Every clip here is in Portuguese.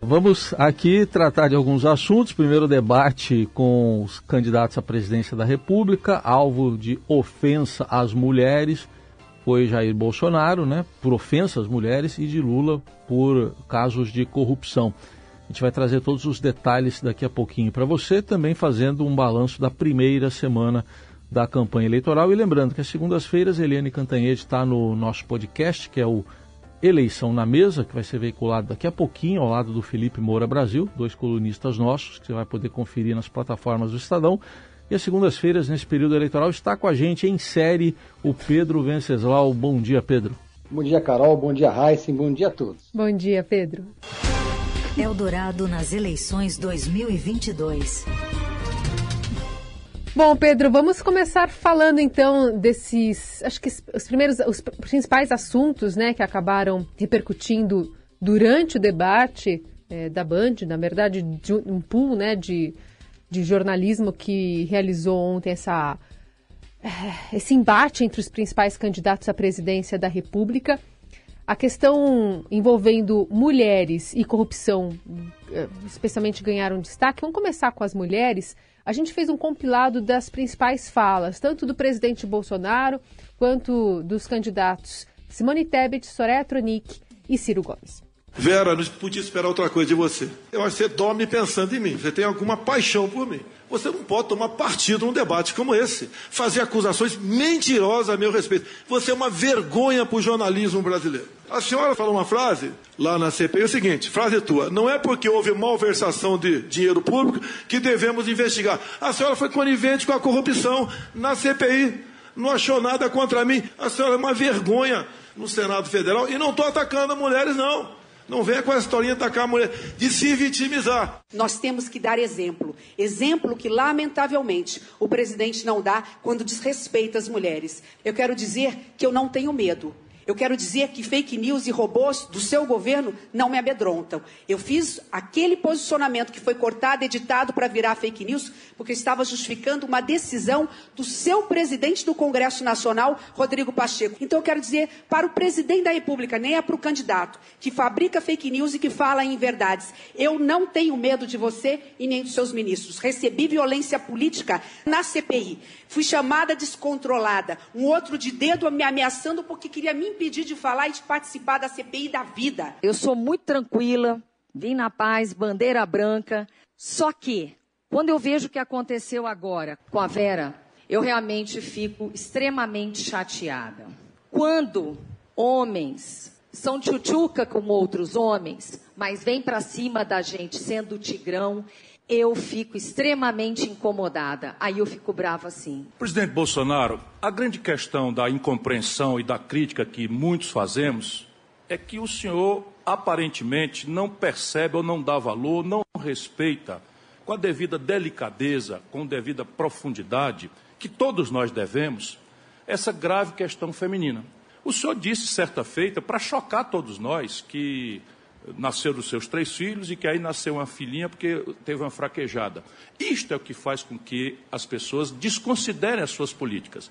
Vamos aqui tratar de alguns assuntos. Primeiro, debate com os candidatos à presidência da República, alvo de ofensa às mulheres. Foi Jair Bolsonaro, né, por ofensa às mulheres, e de Lula por casos de corrupção. A gente vai trazer todos os detalhes daqui a pouquinho para você, também fazendo um balanço da primeira semana da campanha eleitoral. E lembrando que às segundas-feiras, Eliane Cantanhede está no nosso podcast, que é o Eleição na Mesa, que vai ser veiculado daqui a pouquinho ao lado do Felipe Moura Brasil, dois colunistas nossos, que você vai poder conferir nas plataformas do Estadão. E às segundas-feiras, nesse período eleitoral, está com a gente em série o Pedro Venceslau. Bom dia, Pedro. Bom dia, Carol. Bom dia, Heisen. Bom dia a todos. Bom dia, Pedro. Eldorado nas eleições 2022. Bom, Pedro, vamos começar falando então desses, acho que os primeiros, os principais assuntos, né, que acabaram repercutindo durante o debate é, da Band, na verdade, de um pool, né, de, de jornalismo que realizou ontem essa, é, esse embate entre os principais candidatos à presidência da República. A questão envolvendo mulheres e corrupção, é, especialmente ganharam destaque. Vamos começar com as mulheres a gente fez um compilado das principais falas, tanto do presidente Bolsonaro quanto dos candidatos Simone Tebet, Soraya Tronic e Ciro Gomes. Vera, não podia esperar outra coisa de você. Eu acho que você dorme pensando em mim, você tem alguma paixão por mim. Você não pode tomar partido num debate como esse, fazer acusações mentirosas a meu respeito. Você é uma vergonha para o jornalismo brasileiro. A senhora falou uma frase lá na CPI, é o seguinte, frase tua, não é porque houve malversação de dinheiro público que devemos investigar. A senhora foi conivente com a corrupção na CPI, não achou nada contra mim. A senhora é uma vergonha no Senado Federal e não estou atacando mulheres, não. Não venha com essa historinha de atacar a mulher, de se vitimizar. Nós temos que dar exemplo. Exemplo que, lamentavelmente, o presidente não dá quando desrespeita as mulheres. Eu quero dizer que eu não tenho medo. Eu quero dizer que fake news e robôs do seu governo não me amedrontam. Eu fiz aquele posicionamento que foi cortado, editado para virar fake news, porque estava justificando uma decisão do seu presidente do Congresso Nacional, Rodrigo Pacheco. Então eu quero dizer para o presidente da República, nem é para o candidato, que fabrica fake news e que fala em verdades. Eu não tenho medo de você e nem dos seus ministros. Recebi violência política na CPI. Fui chamada descontrolada. Um outro de dedo me ameaçando porque queria me impedir de falar e de participar da CPI da vida. Eu sou muito tranquila, vim na paz, bandeira branca. Só que, quando eu vejo o que aconteceu agora com a Vera, eu realmente fico extremamente chateada. Quando homens são tchutchuca com outros homens, mas vêm para cima da gente sendo tigrão, eu fico extremamente incomodada. Aí eu fico brava assim. Presidente Bolsonaro, a grande questão da incompreensão e da crítica que muitos fazemos é que o senhor aparentemente não percebe ou não dá valor, não respeita com a devida delicadeza, com devida profundidade, que todos nós devemos, essa grave questão feminina. O senhor disse certa feita, para chocar todos nós, que nasceu dos seus três filhos e que aí nasceu uma filhinha porque teve uma fraquejada. Isto é o que faz com que as pessoas desconsiderem as suas políticas.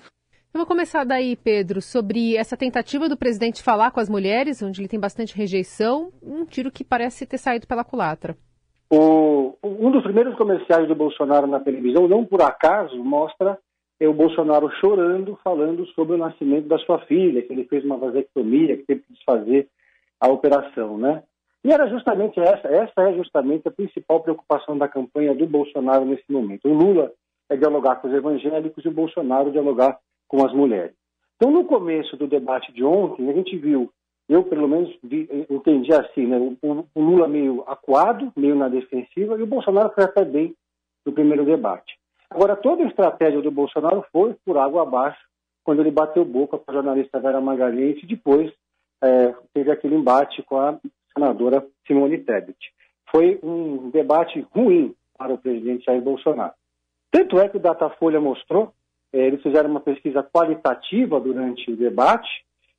Eu vou começar daí, Pedro, sobre essa tentativa do presidente falar com as mulheres, onde ele tem bastante rejeição, um tiro que parece ter saído pela culatra. O, um dos primeiros comerciais do Bolsonaro na televisão, não por acaso, mostra o Bolsonaro chorando, falando sobre o nascimento da sua filha, que ele fez uma vasectomia, que teve que desfazer a operação, né? E era justamente essa, essa é justamente a principal preocupação da campanha do Bolsonaro nesse momento. O Lula é dialogar com os evangélicos e o Bolsonaro dialogar com as mulheres. Então, no começo do debate de ontem, a gente viu, eu pelo menos vi, entendi assim, né, o, o, Lula meio acuado, meio na defensiva, e o Bolsonaro foi até bem no primeiro debate. Agora, toda a estratégia do Bolsonaro foi por água abaixo, quando ele bateu boca com a jornalista Vera Magalhães e depois é, teve aquele embate com a senadora Simone Tebet. Foi um debate ruim para o presidente Jair Bolsonaro. Tanto é que o Datafolha mostrou, eh, eles fizeram uma pesquisa qualitativa durante o debate,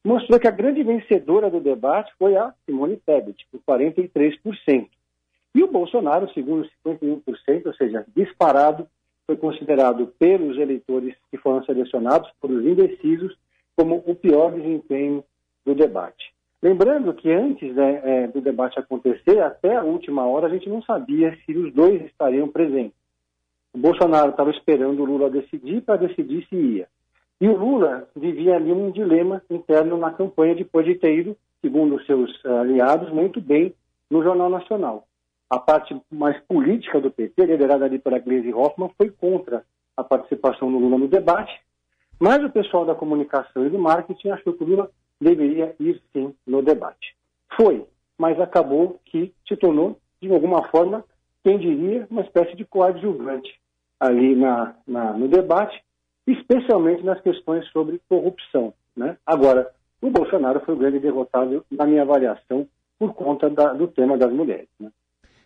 mostrou que a grande vencedora do debate foi a Simone Tebet, por 43%. E o Bolsonaro, segundo 51%, ou seja, disparado, foi considerado pelos eleitores que foram selecionados, por os indecisos, como o pior desempenho do debate. Lembrando que antes né, é, do debate acontecer, até a última hora, a gente não sabia se os dois estariam presentes. O Bolsonaro estava esperando o Lula decidir para decidir se ia. E o Lula vivia ali um dilema interno na campanha depois de ter ido, segundo seus eh, aliados, muito bem no Jornal Nacional. A parte mais política do PT, liderada ali pela Gleisi Hoffmann, foi contra a participação do Lula no debate, mas o pessoal da comunicação e do marketing achou que o Lula deveria ir sim no debate. Foi, mas acabou que se tornou, de alguma forma, quem diria, uma espécie de coadjuvante ali na, na, no debate, especialmente nas questões sobre corrupção. Né? Agora, o Bolsonaro foi o grande derrotado, na minha avaliação, por conta da, do tema das mulheres. Né?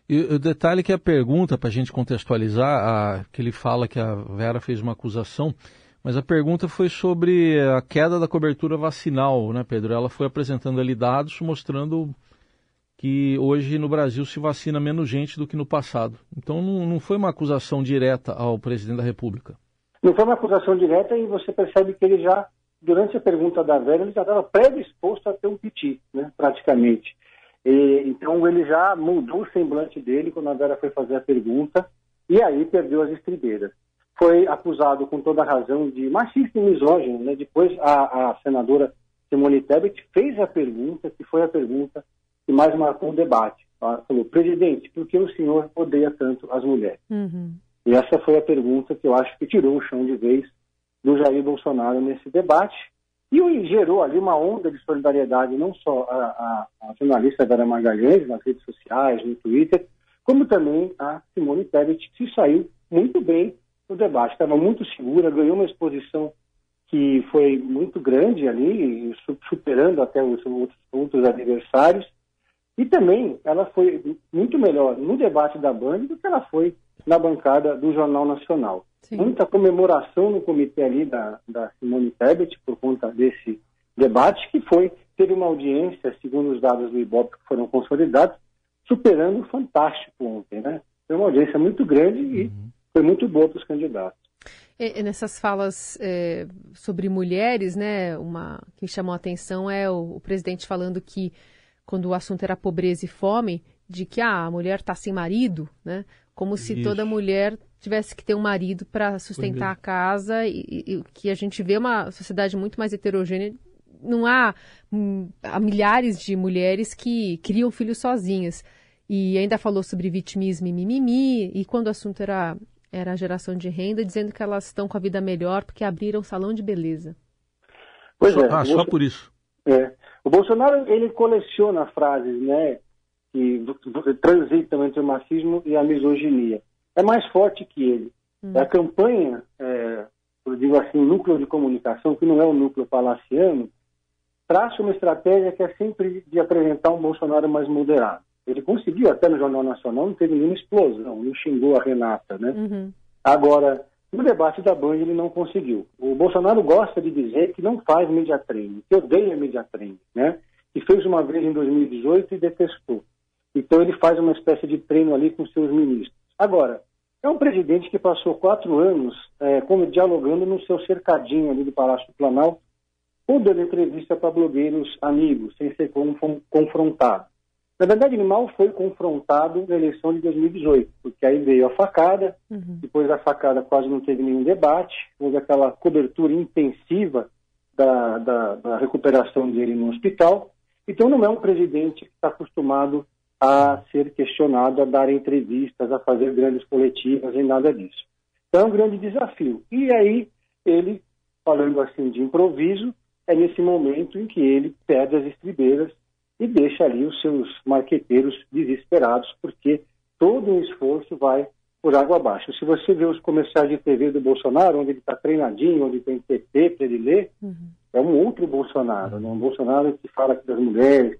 E o detalhe é que a pergunta, para a gente contextualizar, a, que ele fala que a Vera fez uma acusação, mas a pergunta foi sobre a queda da cobertura vacinal, né, Pedro? Ela foi apresentando ali dados mostrando que hoje no Brasil se vacina menos gente do que no passado. Então não, não foi uma acusação direta ao presidente da República. Não foi uma acusação direta e você percebe que ele já, durante a pergunta da Vera, ele já estava predisposto a ter um piti, né, praticamente. E, então ele já mudou o semblante dele quando a Vera foi fazer a pergunta e aí perdeu as estribeiras foi acusado com toda razão de machista e misógino. Né? Depois a, a, senadora Simone Tebet fez a pergunta, que foi a pergunta que mais marcou o debate. Ela falou, presidente, por que o senhor odeia tanto as mulheres? Uhum. E essa foi a pergunta que eu acho que tirou o chão de vez do Jair Bolsonaro nesse debate e gerou ali uma onda de solidariedade, não só a, a, a jornalista Vera Magalhães nas redes sociais, no Twitter, como também a Simone Tebet, que saiu muito bem no debate. Estava muito segura, ganhou uma exposição que foi muito grande ali, superando até os outros, outros adversários. E também ela foi muito melhor no debate da Band do que ela foi na bancada do Jornal Nacional. Sim. Muita comemoração no comitê ali da, da Simone Tebet por conta desse debate, que foi, teve uma audiência, segundo os dados do Ibope que foram consolidados, superando o Fantástico ontem, né? Foi uma audiência muito grande e uhum foi muito boa para os candidatos. E, nessas falas é, sobre mulheres, né, uma que chamou a atenção é o, o, presidente falando que quando o assunto era pobreza e fome, de que ah, a mulher está sem marido, né, como se Isso. toda mulher tivesse que ter um marido para sustentar a casa e, e, que a gente vê uma sociedade muito mais heterogênea. Não há, hum, há milhares de mulheres que criam filhos sozinhas. E ainda falou sobre vitimismo e mimimi, e quando o assunto era era a geração de renda, dizendo que elas estão com a vida melhor porque abriram salão de beleza. Pois é. Ah, só por isso. É. O Bolsonaro, ele coleciona frases, né, que transitam entre o marxismo e a misoginia. É mais forte que ele. Hum. A campanha, é, eu digo assim, núcleo de comunicação, que não é o núcleo palaciano, traça uma estratégia que é sempre de apresentar um Bolsonaro mais moderado. Ele conseguiu, até no Jornal Nacional, não teve nenhuma explosão, não xingou a Renata, né? Uhum. Agora, no debate da Band ele não conseguiu. O Bolsonaro gosta de dizer que não faz media training, que odeia media training, né? E fez uma vez em 2018 e detestou. Então ele faz uma espécie de treino ali com seus ministros. Agora, é um presidente que passou quatro anos é, como dialogando no seu cercadinho ali do Palácio do Planalto, ou dando entrevista para blogueiros amigos, sem ser confrontado. Na verdade, ele mal foi confrontado na eleição de 2018, porque aí veio a facada, uhum. depois da facada quase não teve nenhum debate, houve aquela cobertura intensiva da, da, da recuperação dele no hospital. Então, não é um presidente que está acostumado a ser questionado, a dar entrevistas, a fazer grandes coletivas e nada disso. Então, é um grande desafio. E aí, ele, falando assim de improviso, é nesse momento em que ele perde as estribeiras e deixa ali os seus marqueteiros desesperados, porque todo o esforço vai por água abaixo. Se você vê os comerciais de TV do Bolsonaro, onde ele está treinadinho, onde tem PT para ele ler, uhum. é um outro Bolsonaro, né? um Bolsonaro que fala das mulheres,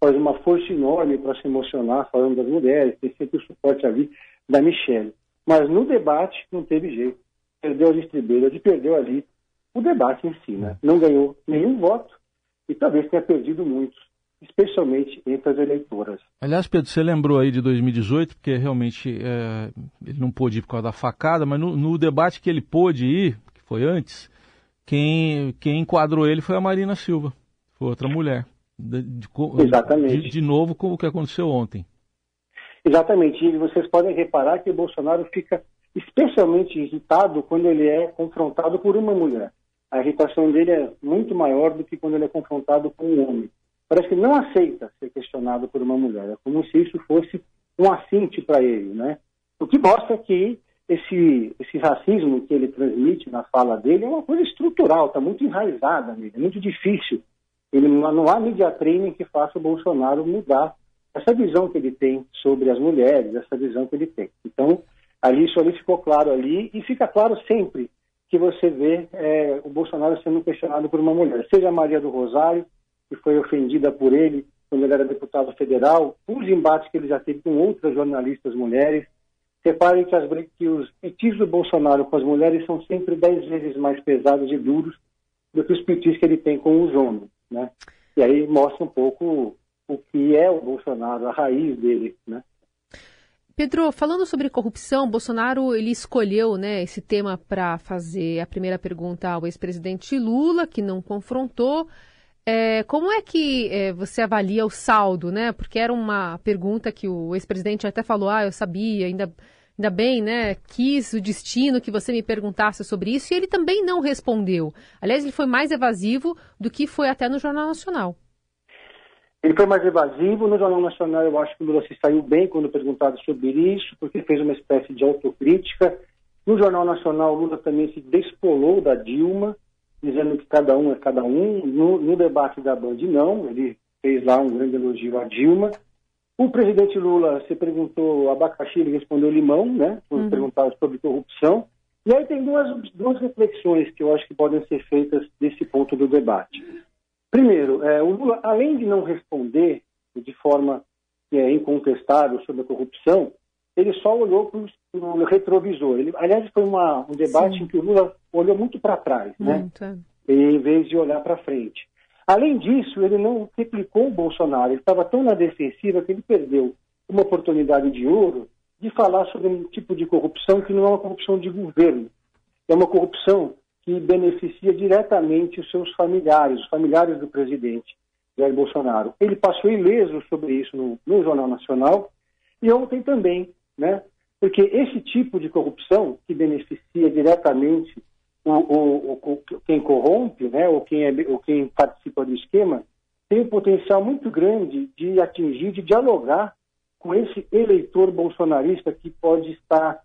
faz uma força enorme para se emocionar falando das mulheres, tem sempre o suporte ali da Michelle. Mas no debate não teve jeito. Perdeu as estribeiras e perdeu ali o debate em si. Né? Não ganhou nenhum voto e talvez tenha perdido muitos especialmente entre as eleitoras. Aliás, Pedro, você lembrou aí de 2018, porque realmente é, ele não pôde ir por causa da facada, mas no, no, debate que ele pôde ir, que foi antes, quem, quem enquadrou ele foi a Marina Silva, foi outra mulher. De, de, Exatamente. De, de novo, com o que aconteceu ontem. Exatamente. E vocês podem reparar que o Bolsonaro fica especialmente irritado quando ele é confrontado por uma mulher. A irritação dele é muito maior do que quando ele é confrontado com um homem. Parece que não aceita ser questionado por uma mulher. É como se isso fosse um assinte para ele, né? O que mostra que esse, esse racismo que ele transmite na fala dele é uma coisa estrutural, está muito enraizada nele, é muito difícil. Ele, não há media training que faça o Bolsonaro mudar essa visão que ele tem sobre as mulheres, essa visão que ele tem. Então, ali isso ali ficou claro ali e fica claro sempre que você vê é, o Bolsonaro sendo questionado por uma mulher, seja a Maria do Rosário, que foi ofendida por ele quando ele era deputado federal, os embates que ele já teve com outras jornalistas mulheres. Reparem que, as, que os petis do Bolsonaro com as mulheres são sempre dez vezes mais pesados e duros do que os petis que ele tem com os homens. Né? E aí mostra um pouco o que é o Bolsonaro, a raiz dele, né? Pedro, falando sobre corrupção, Bolsonaro ele escolheu né, esse tema para fazer a primeira pergunta ao ex-presidente Lula, que não confrontou. É, como é que é, você avalia o saldo, né? Porque era uma pergunta que o ex-presidente até falou, ah, eu sabia, ainda, ainda bem, né? Quis o destino que você me perguntasse sobre isso, e ele também não respondeu. Aliás, ele foi mais evasivo do que foi até no Jornal Nacional. Ele foi mais evasivo. No Jornal Nacional, eu acho que o Lula se saiu bem quando perguntado sobre isso, porque fez uma espécie de autocrítica. No Jornal Nacional, o Lula também se despolou da Dilma, dizendo que cada um é cada um. No, no debate da Band, não. Ele fez lá um grande elogio à Dilma. O presidente Lula se perguntou abacaxi, ele respondeu limão, né? Quando uhum. perguntado sobre corrupção. E aí tem duas, duas reflexões que eu acho que podem ser feitas desse ponto do debate. Primeiro, é, o Lula, além de não responder de forma que é incontestável sobre a corrupção, ele só olhou para o retrovisor. Ele, aliás, foi uma, um debate Sim. em que o Lula olhou muito para trás, né? É. em vez de olhar para frente. Além disso, ele não replicou o Bolsonaro. Ele estava tão na defensiva que ele perdeu uma oportunidade de ouro de falar sobre um tipo de corrupção que não é uma corrupção de governo. É uma corrupção que beneficia diretamente os seus familiares, os familiares do presidente Jair Bolsonaro. Ele passou ileso sobre isso no, no Jornal Nacional e ontem também, né? Porque esse tipo de corrupção que beneficia diretamente o, o, o, quem corrompe, né, ou quem, é, ou quem participa do esquema, tem um potencial muito grande de atingir, de dialogar com esse eleitor bolsonarista que pode estar,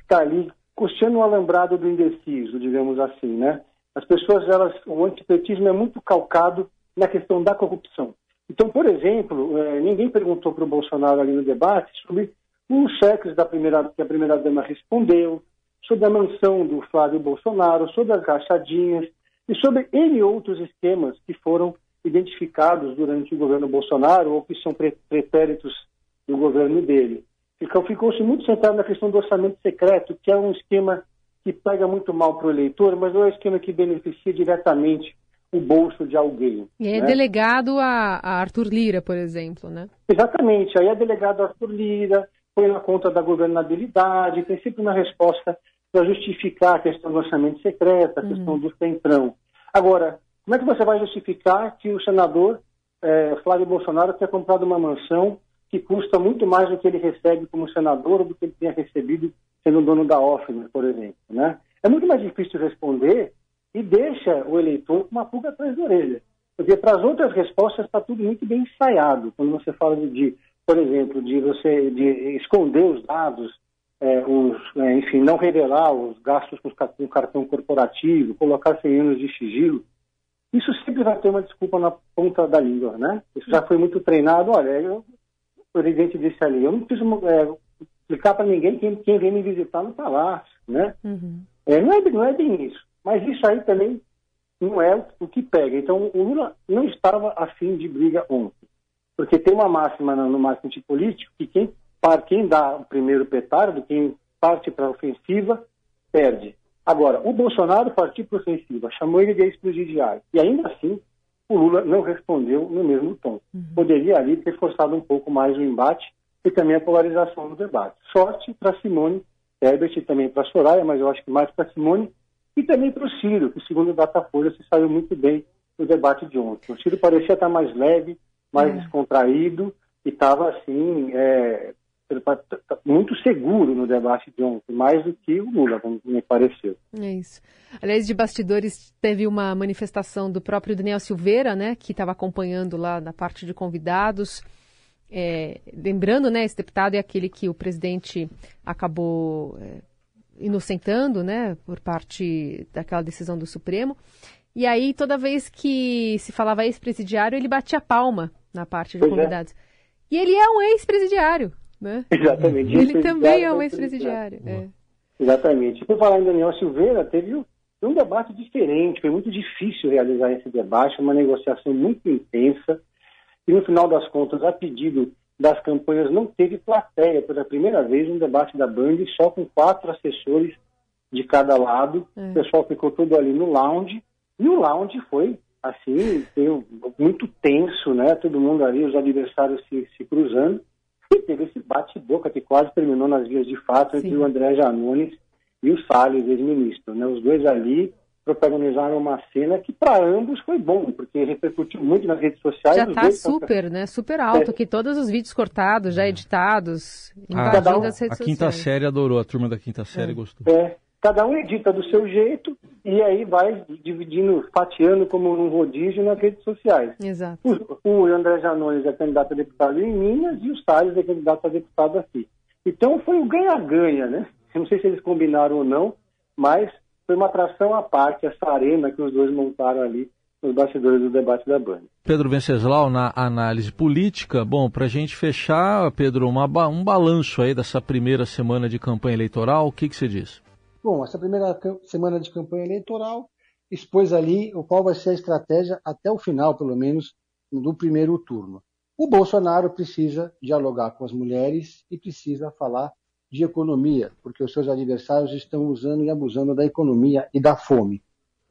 estar ali custeando o alambrado do indeciso, digamos assim, né? As pessoas, elas, o antipetismo é muito calcado na questão da corrupção. Então, por exemplo, é, ninguém perguntou para o Bolsonaro ali no debate sobre os cheques da primeira, que a primeira-dama respondeu, sobre a mansão do Flávio Bolsonaro, sobre as rachadinhas e sobre N outros esquemas que foram identificados durante o governo Bolsonaro ou que são pretéritos do governo dele. Ficou-se muito centrado na questão do orçamento secreto, que é um esquema que pega muito mal para o eleitor, mas não é um esquema que beneficia diretamente o bolso de alguém. E é né? delegado a, a, Arthur Lira, por exemplo, né? Exatamente, aí é delegado a Arthur Lira, põe na conta da governabilidade, tem sempre uma resposta para justificar a questão do orçamento secreto, a uhum. questão do centrão. Agora, como é que você vai justificar que o senador é, Flávio Bolsonaro tenha comprado uma mansão que custa muito mais do que ele recebe como senador ou do que ele tinha recebido sendo dono da Offner, por exemplo. Né? É muito mais difícil responder e deixa o eleitor com uma pulga atrás da orelha. Porque para as outras respostas está tudo muito bem ensaiado. Quando você fala de, por exemplo, de você de esconder os dados, é, os, é, enfim, não revelar os gastos com, o cartão corporativo, colocar 100 anos de sigilo, isso sempre vai ter uma desculpa na ponta da língua, né? Isso já foi muito treinado. Olha, eu o presidente disse ali, eu não preciso é, explicar para ninguém quem, quem vem me visitar no palácio, né? Uhum. É, não, é, não é bem isso. Mas isso aí também não é o que pega. Então, o Lula não estava afim de briga ontem. Porque tem uma máxima no marketing político que quem, para quem dá o primeiro petardo, quem parte para a ofensiva, perde. Agora, o Bolsonaro partiu para a ofensiva, chamou ele de ex-presidiário. E ainda assim, o Lula não respondeu no mesmo tom. Uhum. Poderia ali ter forçado um pouco mais o embate e também a polarização do debate. Sorte para Simone Herbert e também para Soraya, mas eu acho que mais para Simone e também para o Ciro, que segundo o Datafolha se saiu muito bem do debate de ontem. O Ciro parecia estar mais leve, mais é. descontraído e estava assim é, muito seguro no debate de ontem, mais do que o Lula, como me pareceu. É isso. Aliás, de bastidores, teve uma manifestação do próprio Daniel Silveira, né, que estava acompanhando lá na parte de convidados. É, lembrando, né, esse deputado é aquele que o presidente acabou é, inocentando, né, por parte daquela decisão do Supremo. E aí, toda vez que se falava ex-presidiário, ele batia palma na parte de pois é. convidados. É. E ele é um ex-presidiário. Né? Exatamente. Ele também é um ex-presidiário. É. Exatamente. Por falar em Daniel Silveira, teve um debate diferente, foi muito difícil realizar esse debate, uma negociação muito intensa, e no final das contas, a pedido das campanhas, não teve plateia pela primeira vez um debate da Band, só com quatro assessores de cada lado. É. O pessoal ficou todo ali no lounge, e o lounge foi, assim, muito tenso, né? Todo mundo ali, os adversários se, se cruzando. E teve esse bate-boca que quase terminou nas vias de fato Sim. entre o André Janones e o Salles, ex-ministro. Né? Os dois ali protagonizaram uma cena que para ambos foi bom, porque repercutiu muito nas redes sociais. Já está super, né? Super alto, é. que todos os vídeos cortados, já editados, invadindo ah, as redes a quinta série adorou, a turma da quinta série é. gostou. É, cada um edita do seu jeito e aí vai dividindo, fatiando como um rodízio nas redes sociais. Exato. O, o André Janones é candidato a deputado em Minas e o Salles é candidato a deputado aqui. Então foi um ganha-ganha, né? Eu não sei se eles combinaram ou não, mas foi uma atração à parte, essa arena que os dois montaram ali nos bastidores do debate da Band. Pedro Venceslau, na análise política, bom, para a gente fechar, Pedro, uma, um balanço aí dessa primeira semana de campanha eleitoral, o que, que você diz? Bom, essa primeira semana de campanha eleitoral expôs ali qual vai ser a estratégia até o final, pelo menos, do primeiro turno. O Bolsonaro precisa dialogar com as mulheres e precisa falar de economia, porque os seus adversários estão usando e abusando da economia e da fome.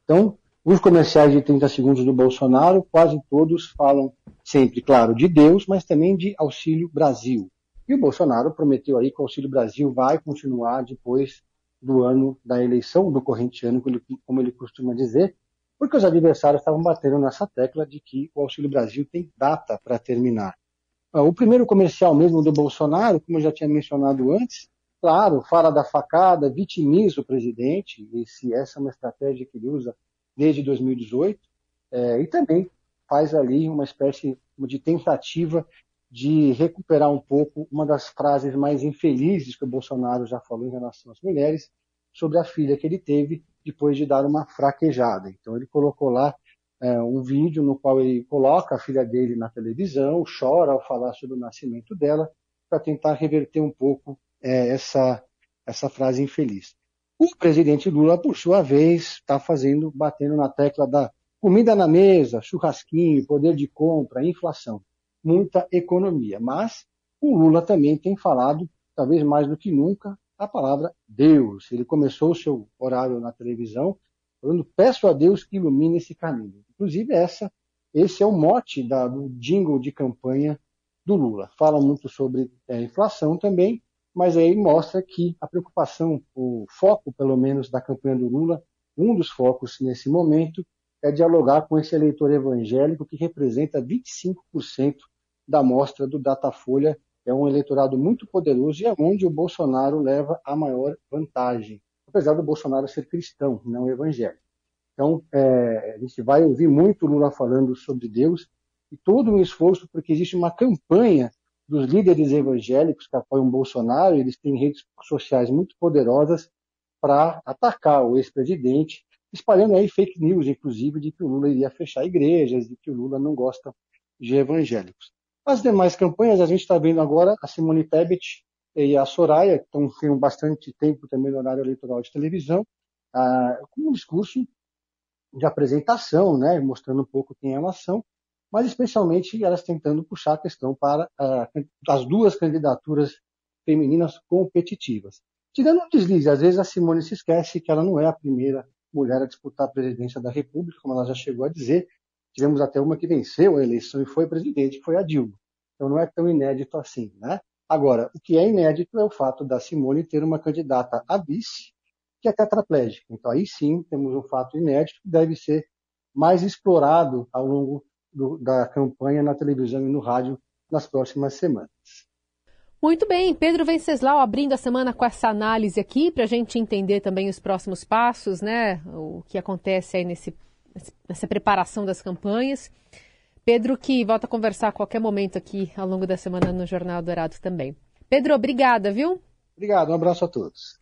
Então, os comerciais de 30 segundos do Bolsonaro, quase todos falam sempre, claro, de Deus, mas também de Auxílio Brasil. E o Bolsonaro prometeu aí que o Auxílio Brasil vai continuar depois do ano da eleição, do corrente ano, como ele costuma dizer, porque os adversários estavam batendo nessa tecla de que o Auxílio Brasil tem data para terminar. Ah, o primeiro comercial mesmo do Bolsonaro, como eu já tinha mencionado antes, claro, fala da facada, vitimiza o presidente, e se essa é uma estratégia que ele usa desde 2018, é, e também faz ali uma espécie de tentativa de recuperar um pouco uma das frases mais infelizes que o Bolsonaro já falou em relação às mulheres, sobre a filha que ele teve depois de dar uma fraquejada. Então ele colocou lá é, um vídeo no qual ele coloca a filha dele na televisão, chora ao falar sobre o nascimento dela, para tentar reverter um pouco é, essa, essa frase infeliz. O presidente Lula, por sua vez, está fazendo, batendo na tecla da comida na mesa, churrasquinho, poder de compra, inflação muita economia. Mas o Lula também tem falado, talvez mais do que nunca, a palavra Deus. Ele começou o seu horário na televisão falando: peço a Deus que ilumine esse caminho. Inclusive, essa, esse é o mote da, do jingle de campanha do Lula. Fala muito sobre é, inflação também, mas aí mostra que a preocupação, o foco, pelo menos, da campanha do Lula, um dos focos nesse momento, é dialogar com esse eleitor evangélico que representa 25% da amostra do Datafolha. É um eleitorado muito poderoso e é onde o Bolsonaro leva a maior vantagem, apesar do Bolsonaro ser cristão, não evangélico. Então, é, a gente vai ouvir muito Lula falando sobre Deus e todo um esforço, porque existe uma campanha dos líderes evangélicos que apoiam Bolsonaro, eles têm redes sociais muito poderosas para atacar o ex-presidente, espalhando aí fake news, inclusive, de que o Lula iria fechar igrejas, de que o Lula não gosta de evangélicos. As demais campanhas, a gente está vendo agora a Simone Tebet e a Soraya, que estão tendo bastante tempo também no horário eleitoral de televisão, ah, com um discurso de apresentação, né, mostrando um pouco quem elas são, mas especialmente elas tentando puxar a questão para ah, as duas candidaturas femininas competitivas. Tirando um deslize, às vezes a Simone se esquece que ela não é a primeira mulher a disputar a presidência da República, como ela já chegou a dizer, Tivemos até uma que venceu a eleição e foi presidente, que foi a Dilma. Então não é tão inédito assim, né? Agora, o que é inédito é o fato da Simone ter uma candidata a vice que é tetraplégica. Então aí sim temos um fato inédito que deve ser mais explorado ao longo do, da campanha na televisão e no rádio nas próximas semanas. Muito bem, Pedro Venceslau abrindo a semana com essa análise aqui para a gente entender também os próximos passos, né? O que acontece aí nesse, nessa preparação das campanhas. Pedro que volta a conversar a qualquer momento aqui ao longo da semana no Jornal Dourado também. Pedro, obrigada, viu? Obrigado, um abraço a todos.